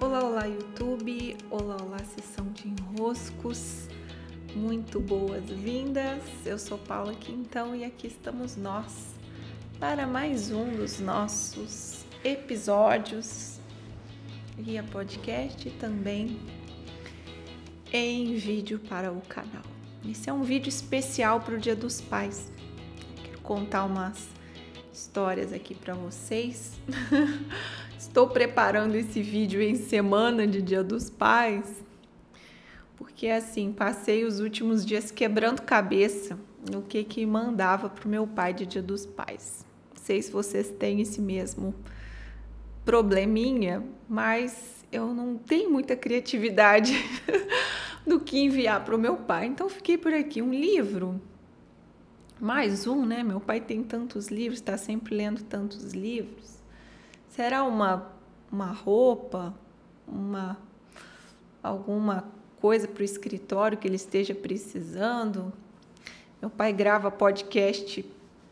Olá, olá YouTube, olá, olá sessão de enroscos, muito boas-vindas. Eu sou Paula Quintão e aqui estamos nós para mais um dos nossos episódios via podcast e também em vídeo para o canal. Esse é um vídeo especial para o Dia dos Pais. Quero contar umas histórias aqui para vocês. Estou preparando esse vídeo em semana de Dia dos Pais, porque assim, passei os últimos dias quebrando cabeça no que que mandava pro meu pai de Dia dos Pais. Não sei se vocês têm esse mesmo probleminha, mas eu não tenho muita criatividade do que enviar para o meu pai. Então fiquei por aqui um livro, mais um, né? Meu pai tem tantos livros, está sempre lendo tantos livros. Será uma uma roupa, uma alguma coisa para o escritório que ele esteja precisando? Meu pai grava podcast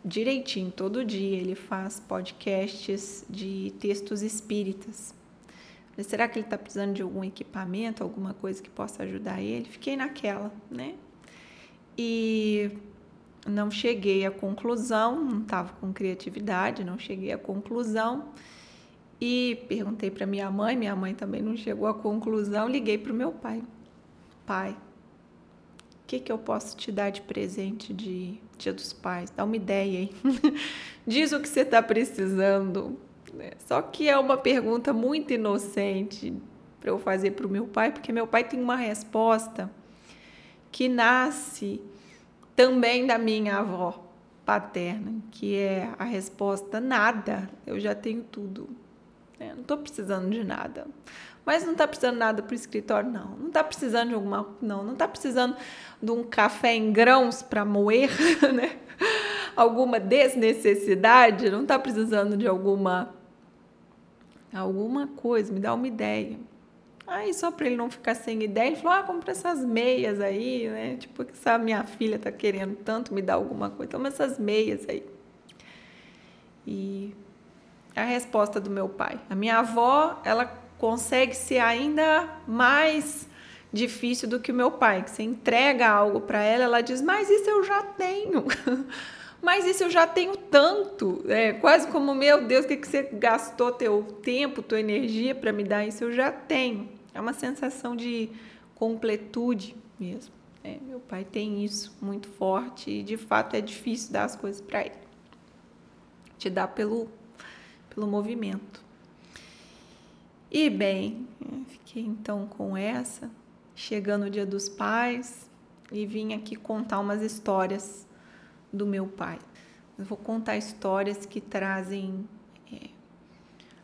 direitinho todo dia. Ele faz podcasts de textos espíritas. Será que ele está precisando de algum equipamento, alguma coisa que possa ajudar ele? Fiquei naquela, né? E não cheguei à conclusão, não estava com criatividade, não cheguei à conclusão. E perguntei para minha mãe, minha mãe também não chegou à conclusão. Liguei para o meu pai: Pai, o que, que eu posso te dar de presente de Dia dos Pais? Dá uma ideia aí. Diz o que você está precisando né? Só que é uma pergunta muito inocente para eu fazer para o meu pai, porque meu pai tem uma resposta que nasce também da minha avó paterna, que é a resposta nada, eu já tenho tudo. É, não estou precisando de nada. Mas não está precisando nada para o escritório, não. Não está precisando de alguma. Não, não está precisando de um café em grãos para moer, né? Alguma desnecessidade, não está precisando de alguma alguma coisa, me dá uma ideia. Aí, só para ele não ficar sem ideia, ele falou: ah, compra essas meias aí, né? Tipo, que essa minha filha tá querendo tanto me dar alguma coisa, toma essas meias aí. E a resposta do meu pai: a minha avó, ela consegue ser ainda mais difícil do que o meu pai, que você entrega algo para ela, ela diz: mas isso eu já tenho. mas isso eu já tenho tanto, é quase como, meu Deus, o que, que você gastou teu tempo, tua energia para me dar isso? Eu já tenho. É uma sensação de completude mesmo. É, meu pai tem isso muito forte e de fato é difícil dar as coisas para ele. Te dá pelo, pelo movimento. E bem, é, fiquei então com essa, chegando o dia dos pais e vim aqui contar umas histórias do meu pai. Eu vou contar histórias que trazem é,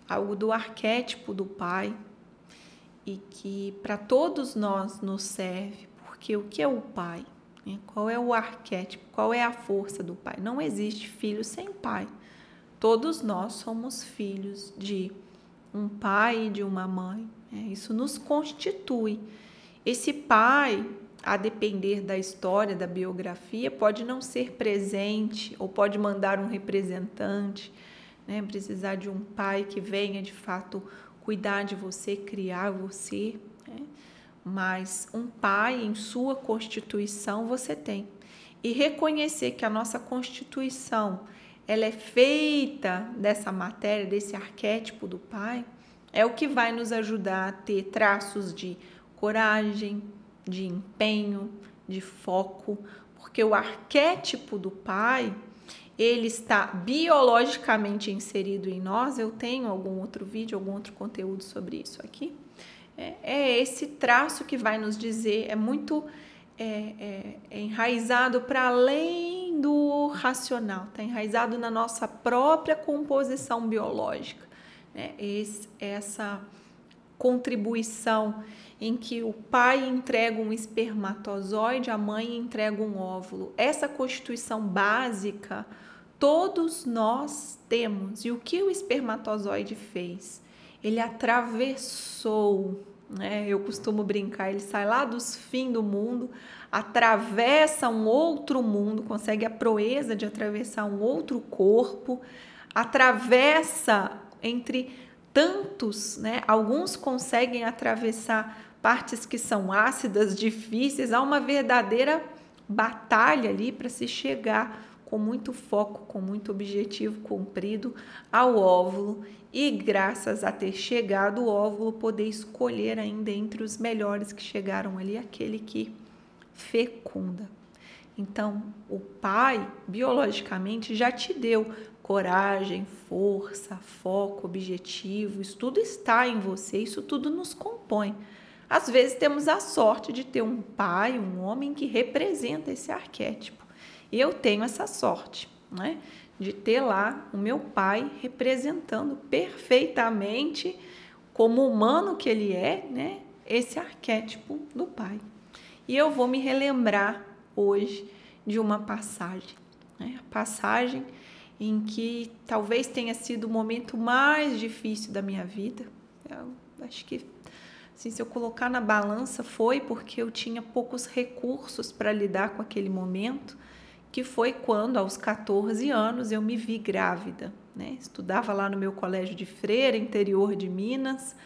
algo do arquétipo do pai e que para todos nós nos serve, porque o que é o pai? Né? Qual é o arquétipo? Qual é a força do pai? Não existe filho sem pai. Todos nós somos filhos de um pai e de uma mãe. Né? Isso nos constitui. Esse pai a depender da história, da biografia, pode não ser presente ou pode mandar um representante, né? precisar de um pai que venha de fato cuidar de você, criar você. Né? Mas um pai em sua constituição você tem. E reconhecer que a nossa constituição ela é feita dessa matéria, desse arquétipo do pai, é o que vai nos ajudar a ter traços de coragem, de empenho, de foco, porque o arquétipo do pai, ele está biologicamente inserido em nós. Eu tenho algum outro vídeo, algum outro conteúdo sobre isso aqui. É, é esse traço que vai nos dizer, é muito é, é, é enraizado para além do racional, está enraizado na nossa própria composição biológica. Né? Esse, essa contribuição em que o pai entrega um espermatozoide, a mãe entrega um óvulo. Essa constituição básica todos nós temos. E o que o espermatozoide fez? Ele atravessou, né? Eu costumo brincar, ele sai lá dos fins do mundo, atravessa um outro mundo, consegue a proeza de atravessar um outro corpo, atravessa entre tantos, né? Alguns conseguem atravessar partes que são ácidas, difíceis, há uma verdadeira batalha ali para se chegar com muito foco, com muito objetivo cumprido ao óvulo e graças a ter chegado o óvulo poder escolher ainda entre os melhores que chegaram ali aquele que fecunda. Então, o pai biologicamente já te deu coragem, força, foco, objetivo, isso tudo está em você, isso tudo nos compõe. Às vezes temos a sorte de ter um pai, um homem que representa esse arquétipo. E eu tenho essa sorte, né? De ter lá o meu pai representando perfeitamente, como humano que ele é, né? Esse arquétipo do pai. E eu vou me relembrar hoje de uma passagem, né? A passagem em que talvez tenha sido o momento mais difícil da minha vida. Eu acho que assim, se eu colocar na balança foi porque eu tinha poucos recursos para lidar com aquele momento, que foi quando aos 14 anos eu me vi grávida, né? Estudava lá no meu colégio de freira, interior de Minas.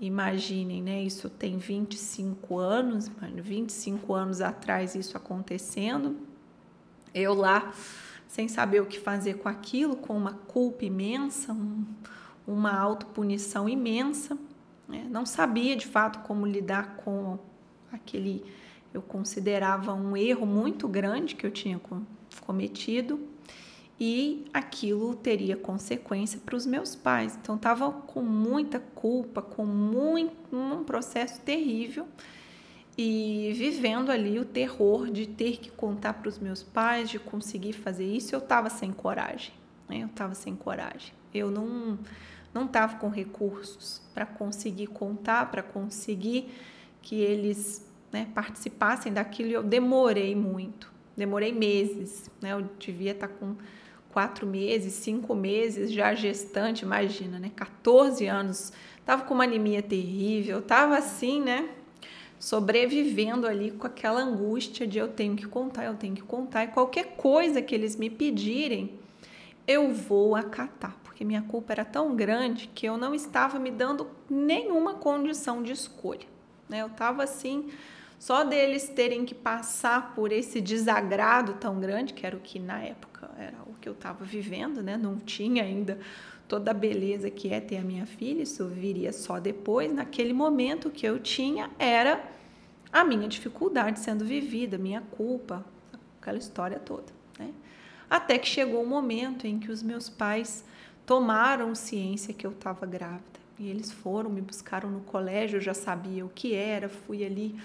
Imaginem, né? Isso tem 25 anos, 25 anos atrás isso acontecendo. Eu lá sem saber o que fazer com aquilo, com uma culpa imensa, um, uma autopunição imensa. Né? Não sabia de fato como lidar com aquele, eu considerava um erro muito grande que eu tinha cometido e aquilo teria consequência para os meus pais. Então estava com muita culpa, com muito um processo terrível e vivendo ali o terror de ter que contar para os meus pais, de conseguir fazer isso, eu estava sem coragem. Né? Eu estava sem coragem. Eu não não estava com recursos para conseguir contar, para conseguir que eles né, participassem daquilo. E eu demorei muito, demorei meses. Né? Eu devia estar tá com quatro meses, cinco meses já gestante, imagina, né? 14 anos, estava com uma anemia terrível, estava assim, né? sobrevivendo ali com aquela angústia de eu tenho que contar, eu tenho que contar, e qualquer coisa que eles me pedirem, eu vou acatar, porque minha culpa era tão grande que eu não estava me dando nenhuma condição de escolha. Né? Eu estava assim, só deles terem que passar por esse desagrado tão grande, que era o que na época era o que eu estava vivendo, né? não tinha ainda toda a beleza que é ter a minha filha, isso viria só depois. Naquele momento que eu tinha era a minha dificuldade sendo vivida, minha culpa, aquela história toda. Né? Até que chegou o momento em que os meus pais tomaram ciência que eu estava grávida. E eles foram, me buscaram no colégio, eu já sabia o que era, fui ali.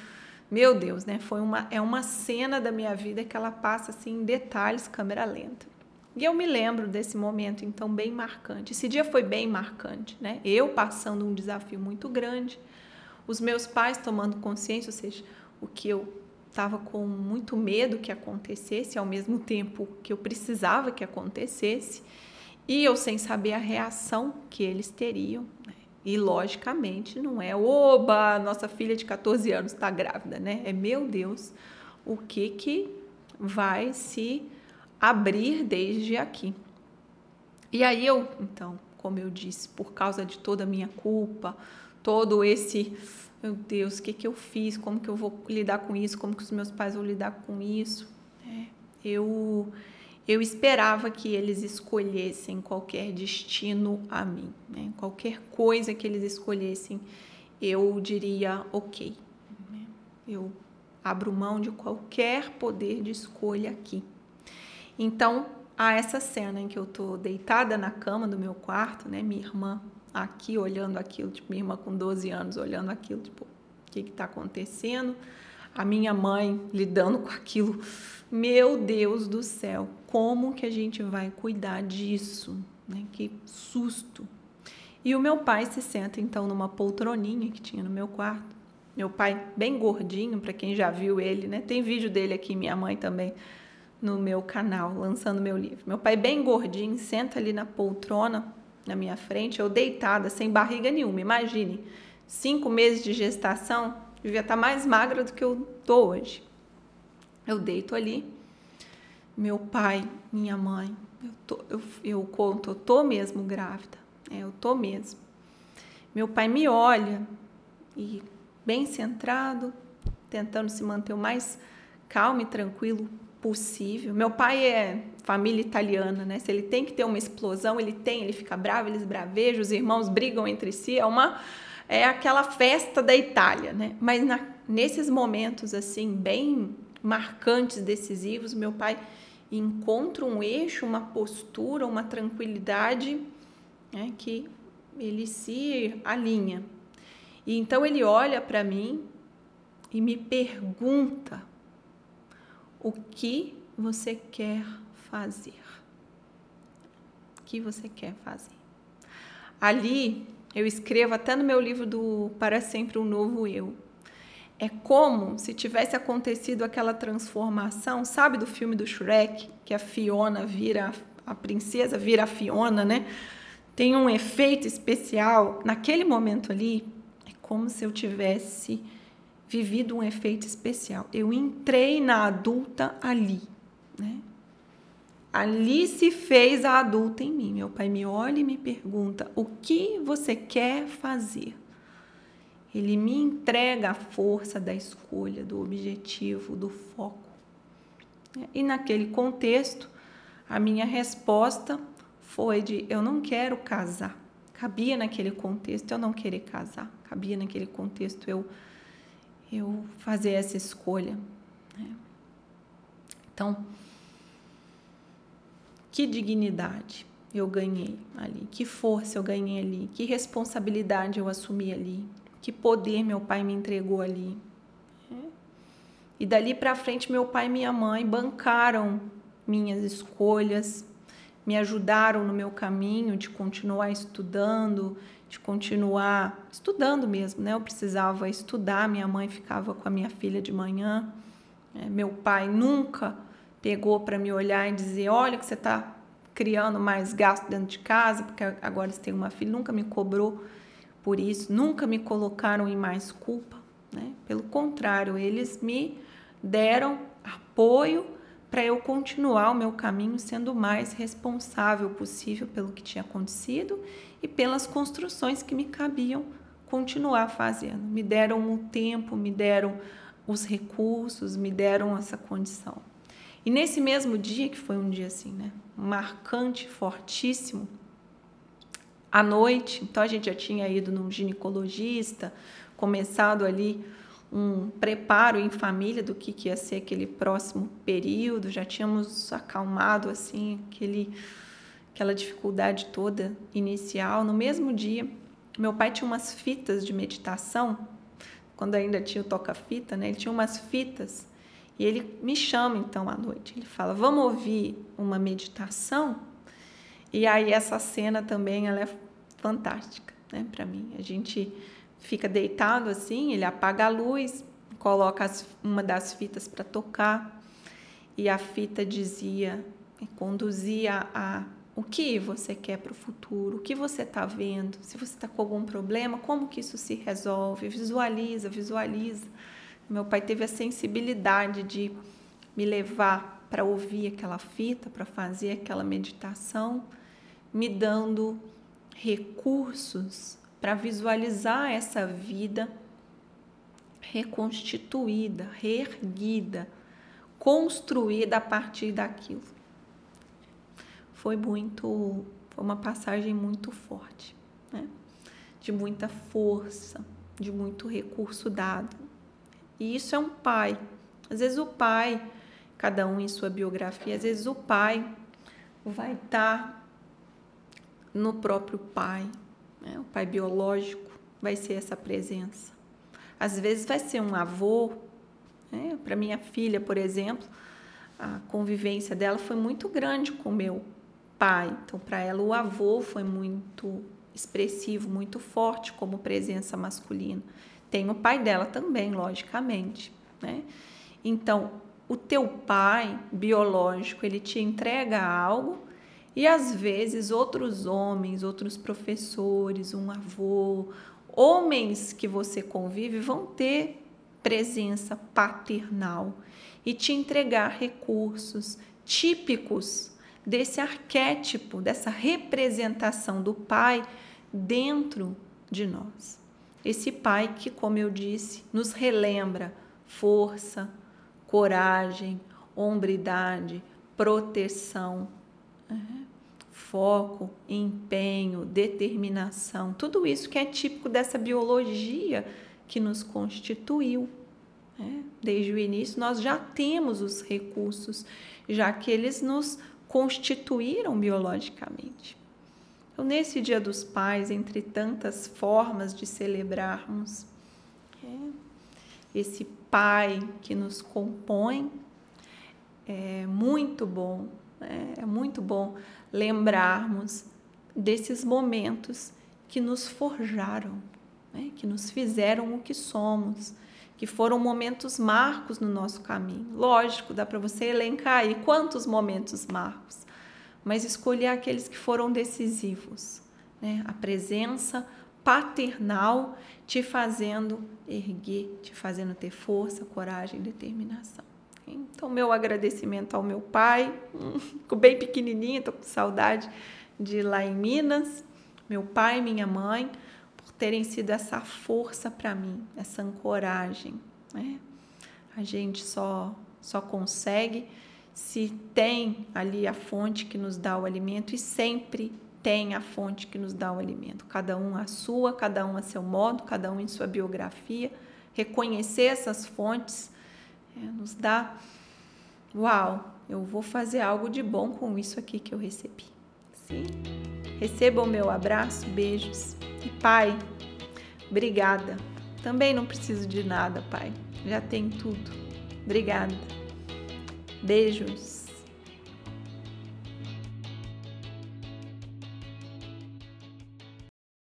Meu Deus, né? Foi uma, é uma cena da minha vida que ela passa assim em detalhes, câmera lenta. E eu me lembro desse momento, então, bem marcante. Esse dia foi bem marcante, né? Eu passando um desafio muito grande, os meus pais tomando consciência, ou seja, o que eu estava com muito medo que acontecesse, ao mesmo tempo que eu precisava que acontecesse, e eu sem saber a reação que eles teriam. Né? E logicamente não é, oba, nossa filha de 14 anos está grávida, né? É meu Deus, o que que vai se abrir desde aqui. E aí eu, então, como eu disse, por causa de toda a minha culpa, todo esse, meu Deus, o que, que eu fiz? Como que eu vou lidar com isso? Como que os meus pais vão lidar com isso? É, eu, eu esperava que eles escolhessem qualquer destino a mim, né? qualquer coisa que eles escolhessem, eu diria ok. Né? Eu abro mão de qualquer poder de escolha aqui. Então, há essa cena em que eu tô deitada na cama do meu quarto, né? Minha irmã aqui olhando aquilo, tipo, minha irmã com 12 anos olhando aquilo, tipo, o que que tá acontecendo? A minha mãe lidando com aquilo. Meu Deus do céu, como que a gente vai cuidar disso? Né? Que susto. E o meu pai se senta então numa poltroninha que tinha no meu quarto. Meu pai bem gordinho, para quem já viu ele, né? Tem vídeo dele aqui, minha mãe também no meu canal, lançando meu livro. Meu pai, bem gordinho, senta ali na poltrona na minha frente, eu deitada, sem barriga nenhuma. Imagine, cinco meses de gestação, devia estar mais magra do que eu tô hoje. Eu deito ali, meu pai, minha mãe, eu, tô, eu, eu conto, eu tô mesmo grávida. É, eu tô mesmo. Meu pai me olha e bem centrado, tentando se manter o mais calmo e tranquilo possível. Meu pai é família italiana, né? Se ele tem que ter uma explosão, ele tem, ele fica bravo, eles bravejam, os irmãos brigam entre si, é uma é aquela festa da Itália, né? Mas na, nesses momentos assim bem marcantes, decisivos, meu pai encontra um eixo, uma postura, uma tranquilidade, né, que ele se alinha. E então ele olha para mim e me pergunta: o que você quer fazer? O que você quer fazer? Ali eu escrevo até no meu livro do Para Sempre um Novo Eu. É como se tivesse acontecido aquela transformação, sabe do filme do Shrek, que a Fiona vira a princesa, vira a Fiona, né? Tem um efeito especial naquele momento ali, é como se eu tivesse vivido um efeito especial. Eu entrei na adulta ali, né? Ali se fez a adulta em mim. Meu pai me olha e me pergunta: o que você quer fazer? Ele me entrega a força da escolha, do objetivo, do foco. E naquele contexto, a minha resposta foi de: eu não quero casar. Cabia naquele contexto eu não querer casar. Cabia naquele contexto eu eu fazer essa escolha. Né? Então, que dignidade eu ganhei ali, que força eu ganhei ali, que responsabilidade eu assumi ali, que poder meu pai me entregou ali. Né? E dali para frente, meu pai e minha mãe bancaram minhas escolhas, me ajudaram no meu caminho de continuar estudando, de continuar estudando mesmo, né? Eu precisava estudar, minha mãe ficava com a minha filha de manhã, né? meu pai nunca pegou para me olhar e dizer, olha que você está criando mais gasto dentro de casa, porque agora você tem uma filha, nunca me cobrou por isso, nunca me colocaram em mais culpa, né? Pelo contrário, eles me deram apoio para eu continuar o meu caminho sendo o mais responsável possível pelo que tinha acontecido e pelas construções que me cabiam continuar fazendo. Me deram o tempo, me deram os recursos, me deram essa condição. E nesse mesmo dia, que foi um dia assim, né, marcante, fortíssimo, à noite, então a gente já tinha ido num ginecologista, começado ali um preparo em família do que, que ia ser aquele próximo período, já tínhamos acalmado assim aquele aquela dificuldade toda inicial. No mesmo dia, meu pai tinha umas fitas de meditação, quando ainda tinha o toca-fita, né? Ele tinha umas fitas e ele me chama então à noite. Ele fala: "Vamos ouvir uma meditação?" E aí essa cena também ela é fantástica, né, para mim. A gente fica deitado assim, ele apaga a luz, coloca as, uma das fitas para tocar e a fita dizia, conduzia a o que você quer para o futuro, o que você está vendo, se você está com algum problema, como que isso se resolve, visualiza, visualiza. Meu pai teve a sensibilidade de me levar para ouvir aquela fita, para fazer aquela meditação, me dando recursos para visualizar essa vida reconstituída, reerguida, construída a partir daquilo. Foi muito, foi uma passagem muito forte, né? de muita força, de muito recurso dado. E isso é um pai. Às vezes o pai, cada um em sua biografia, às vezes o pai vai estar tá no próprio pai, né? O pai biológico vai ser essa presença. Às vezes vai ser um avô. Né? Para minha filha, por exemplo, a convivência dela foi muito grande com meu pai. Então, para ela, o avô foi muito expressivo, muito forte como presença masculina. Tem o pai dela também, logicamente. Né? Então, o teu pai biológico, ele te entrega algo e às vezes outros homens, outros professores, um avô, homens que você convive vão ter presença paternal e te entregar recursos típicos desse arquétipo, dessa representação do Pai dentro de nós. Esse Pai que, como eu disse, nos relembra força, coragem, hombridade, proteção, né? foco, empenho, determinação, tudo isso que é típico dessa biologia que nos constituiu. Né? Desde o início, nós já temos os recursos, já que eles nos constituíram biologicamente. Então, nesse Dia dos Pais, entre tantas formas de celebrarmos é, esse Pai que nos compõe, é muito bom, né? é muito bom lembrarmos desses momentos que nos forjaram, né? que nos fizeram o que somos, que foram momentos marcos no nosso caminho. Lógico, dá para você elencar aí quantos momentos marcos, mas escolher aqueles que foram decisivos. Né? A presença paternal te fazendo erguer, te fazendo ter força, coragem e determinação. Então, meu agradecimento ao meu pai, ficou bem pequenininha, estou com saudade de ir lá em Minas, meu pai e minha mãe, por terem sido essa força para mim, essa ancoragem. Né? A gente só, só consegue se tem ali a fonte que nos dá o alimento e sempre tem a fonte que nos dá o alimento. Cada um a sua, cada um a seu modo, cada um em sua biografia. Reconhecer essas fontes é, nos dá, uau, eu vou fazer algo de bom com isso aqui que eu recebi. Sim. Receba o meu abraço, beijos. E Pai, obrigada. Também não preciso de nada, Pai. Já tem tudo. Obrigada. Beijos.